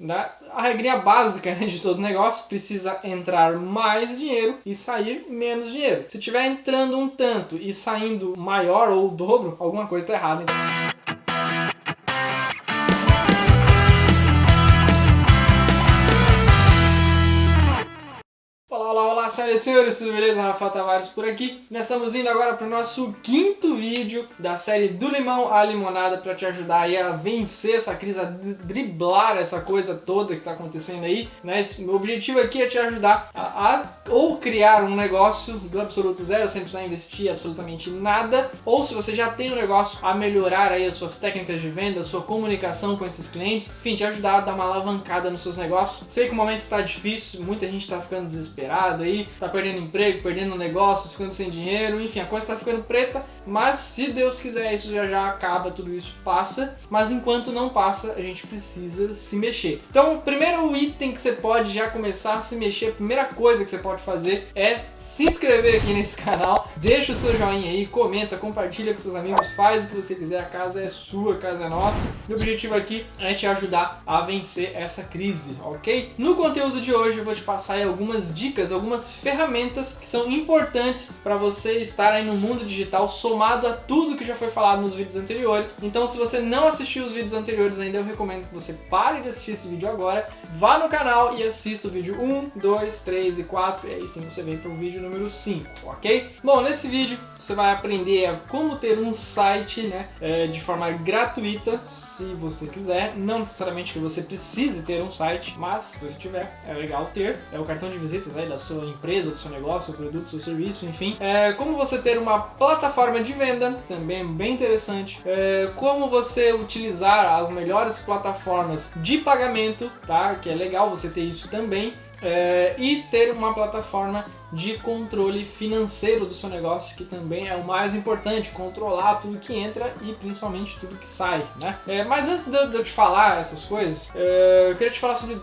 Né? A regrinha básica né, de todo negócio precisa entrar mais dinheiro e sair menos dinheiro. Se estiver entrando um tanto e saindo maior ou o dobro, alguma coisa está errada. Então... Olá, senhoras e senhores, tudo beleza? Rafa Tavares por aqui. Nós estamos indo agora para o nosso quinto vídeo da série Do Limão à Limonada para te ajudar a vencer essa crise, a driblar essa coisa toda que está acontecendo aí. Né? O objetivo aqui é te ajudar a, a, ou criar um negócio do absoluto zero, sem precisar investir absolutamente nada, ou se você já tem um negócio, a melhorar aí as suas técnicas de venda, a sua comunicação com esses clientes, enfim, te ajudar a dar uma alavancada nos seus negócios. Sei que o momento está difícil, muita gente está ficando desesperada aí, tá perdendo emprego, perdendo negócio, ficando sem dinheiro, enfim, a coisa tá ficando preta, mas se Deus quiser, isso já já acaba, tudo isso passa, mas enquanto não passa, a gente precisa se mexer. Então, o primeiro item que você pode já começar a se mexer, a primeira coisa que você pode fazer é se inscrever aqui nesse canal, deixa o seu joinha aí, comenta, compartilha com seus amigos, faz o que você quiser, a casa é sua, a casa é nossa. O objetivo aqui é te ajudar a vencer essa crise, ok? No conteúdo de hoje eu vou te passar algumas dicas, algumas ferramentas que são importantes para você estar aí no mundo digital, somado a tudo que já foi falado nos vídeos anteriores. Então, se você não assistiu os vídeos anteriores ainda, eu recomendo que você pare de assistir esse vídeo agora, vá no canal e assista o vídeo 1, 2, 3 e 4, e aí sim você vem para o vídeo número 5, ok? Bom, nesse vídeo você vai aprender como ter um site né, é, de forma gratuita, se você quiser. Não necessariamente que você precise ter um site, mas se você tiver, é legal ter. É o cartão de visitas aí da sua empresa, do seu negócio, seu produto, seu serviço, enfim. É, como você ter uma plataforma de venda, também bem interessante. É, como você utilizar as melhores plataformas de pagamento, tá? Que é legal você ter isso também. É, e ter uma plataforma de controle financeiro do seu negócio, que também é o mais importante, controlar tudo que entra e principalmente tudo que sai, né? É, mas antes de eu, te falar essas coisas, é, eu queria te falar sobre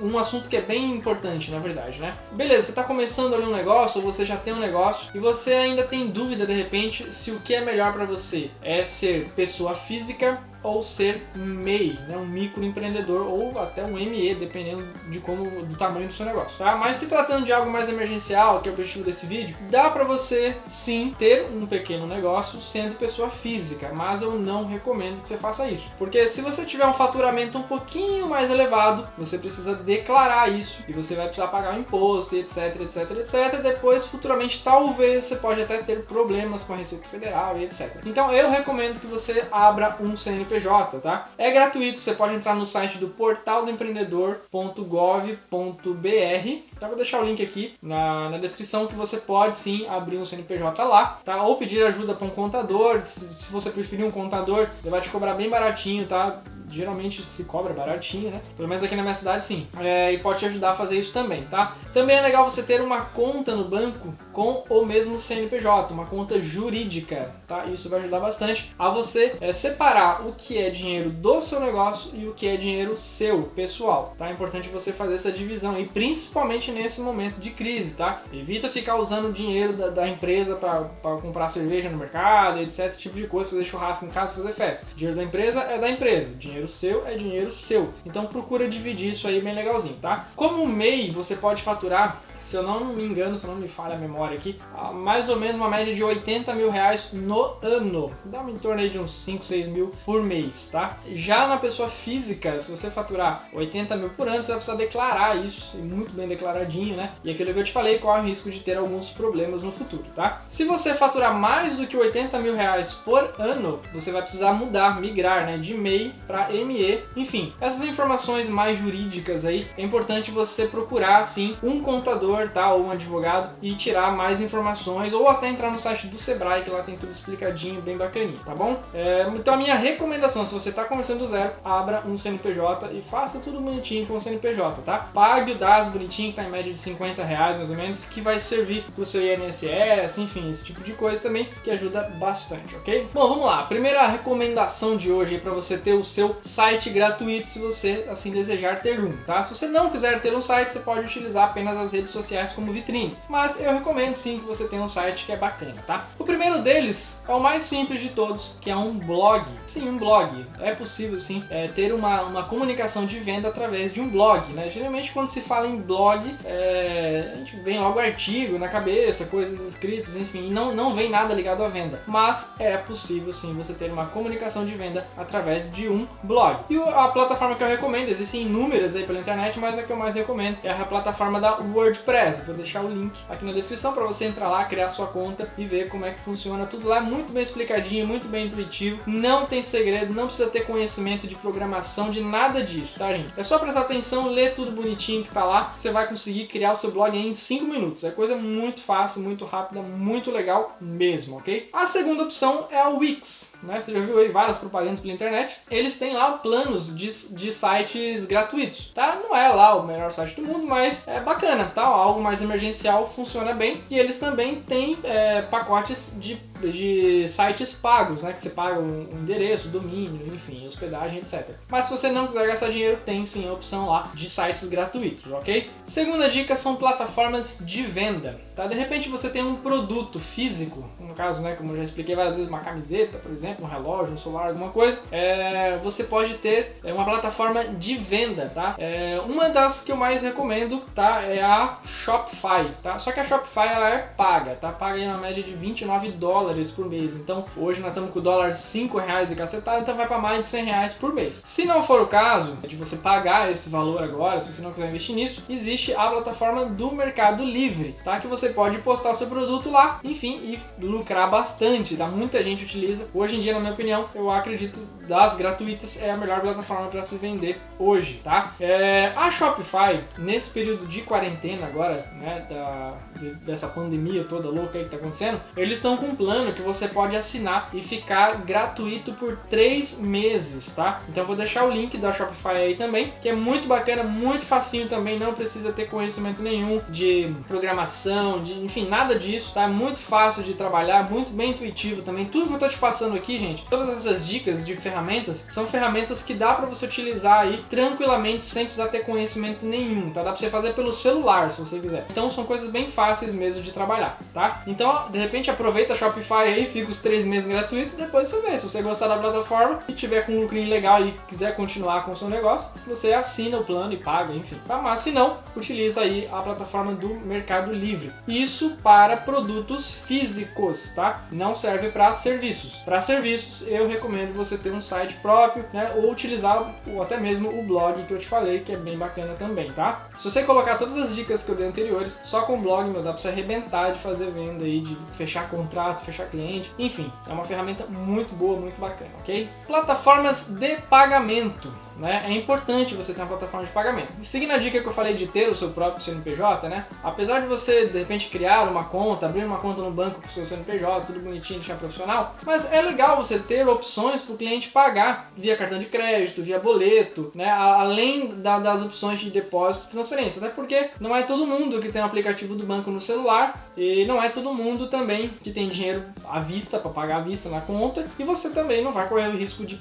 um assunto que é bem importante, na verdade, né? Beleza, você está começando ali um negócio, ou você já tem um negócio, e você ainda tem dúvida, de repente, se o que é melhor para você é ser pessoa física ou ser MEI, né, um microempreendedor ou até um ME, dependendo de como do tamanho do seu negócio. Tá? Mas se tratando de algo mais emergencial, que é o objetivo desse vídeo, dá para você sim ter um pequeno negócio sendo pessoa física, mas eu não recomendo que você faça isso. Porque se você tiver um faturamento um pouquinho mais elevado, você precisa declarar isso e você vai precisar pagar o imposto, etc, etc, etc. Depois, futuramente, talvez você pode até ter problemas com a Receita Federal e etc. Então, eu recomendo que você abra um CNPJ, tá? É gratuito, você pode entrar no site do portaldoempreendedor.gov.br. Tá? Vou deixar o link aqui na, na descrição que você pode sim abrir um CNPJ lá, tá? Ou pedir ajuda para um contador, se, se você preferir um contador, ele vai te cobrar bem baratinho, tá? Geralmente se cobra baratinho, né? Pelo menos aqui na minha cidade, sim. É, e pode te ajudar a fazer isso também, tá? Também é legal você ter uma conta no banco com o mesmo CNPJ, uma conta jurídica, tá? Isso vai ajudar bastante a você é, separar o que é dinheiro do seu negócio e o que é dinheiro seu, pessoal, tá? É importante você fazer essa divisão e principalmente nesse momento de crise, tá? Evita ficar usando o dinheiro da, da empresa para comprar cerveja no mercado, etc, esse tipo de coisa, fazer churrasco em casa, fazer festa. O dinheiro da empresa é da empresa, dinheiro dinheiro seu é dinheiro seu. Então procura dividir isso aí bem legalzinho, tá? Como MEI, você pode faturar se eu não me engano, se não me falha a memória aqui, mais ou menos uma média de 80 mil reais no ano. Dá em torno aí de uns 5, 6 mil por mês, tá? Já na pessoa física, se você faturar 80 mil por ano, você vai precisar declarar isso, muito bem declaradinho, né? E aquilo que eu te falei, corre o risco de ter alguns problemas no futuro, tá? Se você faturar mais do que 80 mil reais por ano, você vai precisar mudar, migrar, né? De MEI para ME, enfim. Essas informações mais jurídicas aí, é importante você procurar, assim, um contador contador tá, ou um advogado e tirar mais informações ou até entrar no site do Sebrae que lá tem tudo explicadinho, bem bacaninho, tá bom? É, então a minha recomendação, se você está começando do zero, abra um CNPJ e faça tudo bonitinho com o CNPJ, tá? Pague o DAS bonitinho, que tá em média de 50 reais mais ou menos, que vai servir para o seu INSS, enfim, esse tipo de coisa também, que ajuda bastante, ok? Bom, vamos lá. primeira recomendação de hoje é para você ter o seu site gratuito, se você assim desejar ter um, tá? Se você não quiser ter um site, você pode utilizar apenas as redes sociais sociais como vitrine. Mas eu recomendo sim que você tenha um site que é bacana, tá? O primeiro deles é o mais simples de todos, que é um blog. Sim, um blog. É possível sim é, ter uma, uma comunicação de venda através de um blog, né? Geralmente quando se fala em blog, é, a gente vem logo artigo na cabeça, coisas escritas, enfim, não, não vem nada ligado à venda. Mas é possível sim você ter uma comunicação de venda através de um blog. E a plataforma que eu recomendo, existem inúmeras aí pela internet, mas a que eu mais recomendo é a plataforma da WordPress. Vou deixar o link aqui na descrição para você entrar lá, criar sua conta e ver como é que funciona tudo lá. Muito bem explicadinho, muito bem intuitivo. Não tem segredo, não precisa ter conhecimento de programação, de nada disso, tá, gente? É só prestar atenção, ler tudo bonitinho que tá lá, você vai conseguir criar o seu blog em 5 minutos. É coisa muito fácil, muito rápida, muito legal mesmo, ok? A segunda opção é o Wix, né? Você já viu aí várias propagandas pela internet. Eles têm lá planos de, de sites gratuitos, tá? Não é lá o melhor site do mundo, mas é bacana, tá? Algo mais emergencial funciona bem. E eles também têm é, pacotes de de sites pagos, né? Que você paga um, endereço, domínio, enfim, hospedagem, etc. Mas se você não quiser gastar dinheiro, tem sim a opção lá de sites gratuitos, ok? Segunda dica são plataformas de venda, tá? De repente você tem um produto físico, no caso, né, como eu já expliquei várias vezes, uma camiseta, por exemplo, um relógio, um celular, alguma coisa, é, você pode ter é, uma plataforma de venda, tá? É, uma das que eu mais recomendo, tá, é a Shopify, tá? Só que a Shopify ela é paga, tá? Paga em uma média de 29 dólares por mês. Então, hoje nós estamos com o dólar 5 reais e cacetado, então vai para mais de 100 reais por mês. Se não for o caso de você pagar esse valor agora, se você não quiser investir nisso, existe a plataforma do Mercado Livre, tá? Que você pode postar seu produto lá, enfim, e lucrar bastante, tá? Muita gente utiliza. Hoje em dia, na minha opinião, eu acredito das gratuitas é a melhor plataforma para se vender hoje, tá? É, a Shopify, nesse período de quarentena agora, né, da, de, dessa pandemia toda louca aí que tá acontecendo, eles estão com um plano que você pode assinar e ficar gratuito por três meses, tá? Então eu vou deixar o link da Shopify aí também, que é muito bacana, muito facinho também, não precisa ter conhecimento nenhum de programação, de enfim, nada disso, tá? Muito fácil de trabalhar, muito bem intuitivo também. Tudo que eu tô te passando aqui, gente, todas essas dicas de ferramentas, são ferramentas que dá para você utilizar aí tranquilamente sem precisar ter conhecimento nenhum, tá? Dá para você fazer pelo celular, se você quiser. Então são coisas bem fáceis mesmo de trabalhar, tá? Então, de repente aproveita a Shopify aí, fica os três meses gratuitos, depois você vê. Se você gostar da plataforma e tiver com um lucrinho legal e quiser continuar com o seu negócio, você assina o plano e paga, enfim. Tá? Mas se não, utiliza aí a plataforma do Mercado Livre. Isso para produtos físicos, tá? Não serve para serviços. Para serviços, eu recomendo você ter um site próprio, né? Ou utilizar ou até mesmo o blog que eu te falei, que é bem bacana também, tá? Se você colocar todas as dicas que eu dei anteriores, só com o blog, meu, dá pra você arrebentar de fazer venda aí, de fechar contrato, fechar cliente, enfim, é uma ferramenta muito boa, muito bacana, ok? Plataformas de pagamento né? É importante você ter uma plataforma de pagamento. Seguindo a dica que eu falei de ter o seu próprio CNPJ, né? Apesar de você de repente criar uma conta, abrir uma conta no banco com o seu CNPJ, tudo bonitinho, deixar profissional, mas é legal você ter opções para o cliente pagar via cartão de crédito, via boleto, né? Além da, das opções de depósito e transferência, até porque não é todo mundo que tem um aplicativo do banco no celular e não é todo mundo também que tem dinheiro à vista para pagar à vista na conta e você também não vai correr o risco de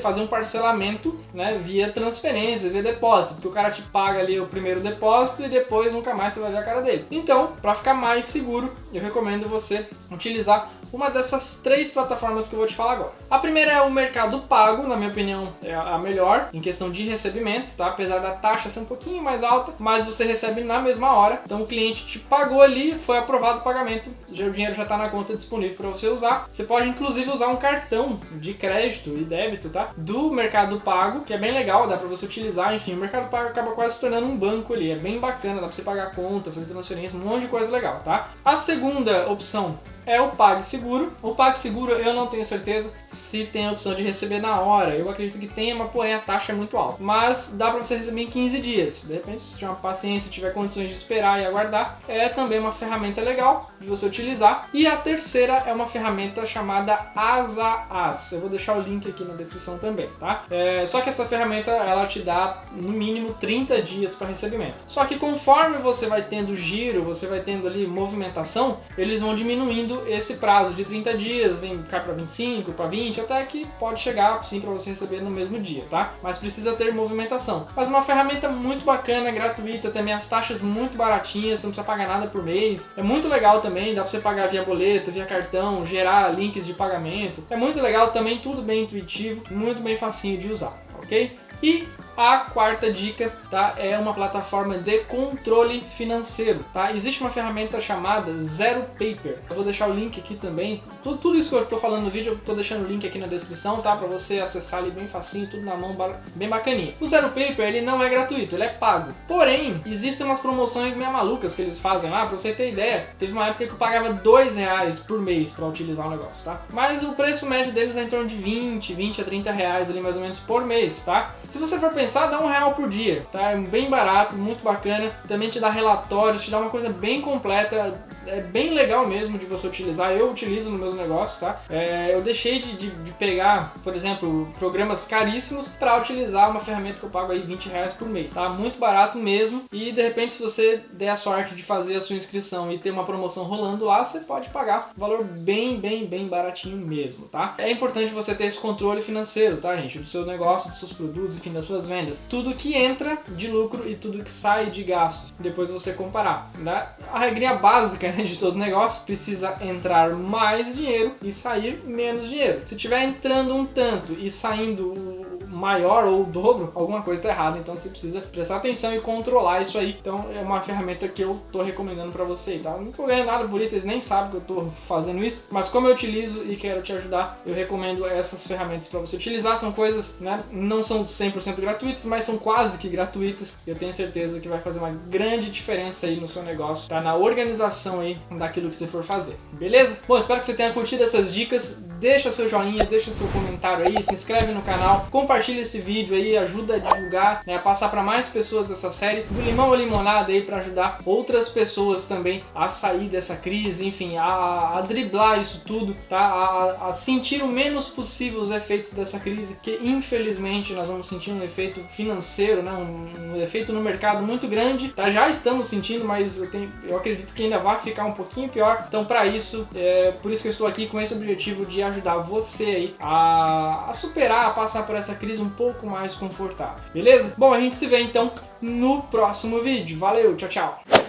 fazer um parcelamento, né? via transferência, via depósito, porque o cara te paga ali o primeiro depósito e depois nunca mais você vai ver a cara dele. Então, para ficar mais seguro, eu recomendo você utilizar uma dessas três plataformas que eu vou te falar agora. A primeira é o Mercado Pago, na minha opinião é a melhor em questão de recebimento, tá? Apesar da taxa ser um pouquinho mais alta, mas você recebe na mesma hora. Então o cliente te pagou ali, foi aprovado o pagamento, o dinheiro já está na conta disponível para você usar. Você pode inclusive usar um cartão de crédito e débito, tá? Do Mercado Pago, que é bem legal, dá para você utilizar. Enfim, o Mercado Pago acaba quase se tornando um banco ali, é bem bacana, dá para você pagar conta, fazer transferência, um monte de coisa legal, tá? A segunda opção é o PagSeguro. O PagSeguro eu não tenho certeza se tem a opção de receber na hora. Eu acredito que tenha, mas porém a taxa é muito alta. Mas dá para você receber em 15 dias. De repente, se tiver uma paciência, tiver condições de esperar e aguardar, é também uma ferramenta legal de você utilizar. E a terceira é uma ferramenta chamada AsaAs. Eu vou deixar o link aqui na descrição também, tá? É, só que essa ferramenta ela te dá no mínimo 30 dias para recebimento. Só que conforme você vai tendo giro, você vai tendo ali movimentação, eles vão diminuindo subindo esse prazo de 30 dias, vem cai para 25, para 20, até que pode chegar sim para você receber no mesmo dia, tá? Mas precisa ter movimentação. Mas uma ferramenta muito bacana, gratuita, também as taxas muito baratinhas, você não precisa pagar nada por mês. É muito legal também, dá para você pagar via boleto, via cartão, gerar links de pagamento. É muito legal também, tudo bem intuitivo, muito bem facinho de usar, ok? E a quarta dica, tá, é uma plataforma de controle financeiro, tá? Existe uma ferramenta chamada Zero Paper. Eu vou deixar o link aqui também. Tudo, tudo isso que eu estou falando no vídeo, eu estou deixando o link aqui na descrição, tá? Para você acessar ali bem facinho, tudo na mão, bem bacaninha. O Zero Paper, ele não é gratuito, ele é pago. Porém, existem umas promoções meio malucas que eles fazem lá, para você ter ideia. Teve uma época que eu pagava dois reais por mês para utilizar o negócio, tá? Mas o preço médio deles é em torno de 20, 20 a 30 reais ali mais ou menos por mês, tá? Se você for pensar, dá um real por dia, tá? É bem barato, muito bacana. Também te dá relatórios, te dá uma coisa bem completa é bem legal mesmo de você utilizar. Eu utilizo no meus negócios, tá? É, eu deixei de, de, de, pegar, por exemplo, programas caríssimos para utilizar uma ferramenta que eu pago aí 20 reais por mês, tá? Muito barato mesmo. E de repente, se você der a sorte de fazer a sua inscrição e ter uma promoção rolando lá, você pode pagar um valor bem, bem, bem baratinho mesmo, tá? É importante você ter esse controle financeiro, tá, gente? Do seu negócio, dos seus produtos, enfim, das suas vendas. Tudo que entra de lucro e tudo que sai de gastos. Depois você comparar, tá? A regrinha básica de todo negócio, precisa entrar mais dinheiro e sair menos dinheiro. Se estiver entrando um tanto e saindo maior ou o dobro, alguma coisa está errada. Então você precisa prestar atenção e controlar isso aí. Então é uma ferramenta que eu estou recomendando para você, tá? Não estou ganhando nada por isso, vocês nem sabem que eu estou fazendo isso, mas como eu utilizo e quero te ajudar, eu recomendo essas ferramentas para você utilizar. São coisas, né? Não são 100% gratuitas, mas são quase que gratuitas. Eu tenho certeza que vai fazer uma grande diferença aí no seu negócio, tá? Na organização aí daquilo que você for fazer. Beleza? Bom, espero que você tenha curtido essas dicas. Deixa seu joinha, deixa seu comentário aí, se inscreve no canal, compartilha esse vídeo aí, ajuda a divulgar, né, a passar para mais pessoas dessa série, do limão à limonada aí para ajudar outras pessoas também a sair dessa crise, enfim, a, a driblar isso tudo, tá? A, a, sentir o menos possível os efeitos dessa crise, que infelizmente nós vamos sentir um efeito financeiro, né, um, um efeito no mercado muito grande, tá? Já estamos sentindo, mas eu, tenho, eu acredito que ainda vai ficar um pouquinho pior. Então, para isso, é por isso que eu estou aqui com esse objetivo de ajudar você aí a, a superar, a passar por essa crise um pouco mais confortável, beleza? Bom, a gente se vê então no próximo vídeo. Valeu, tchau, tchau!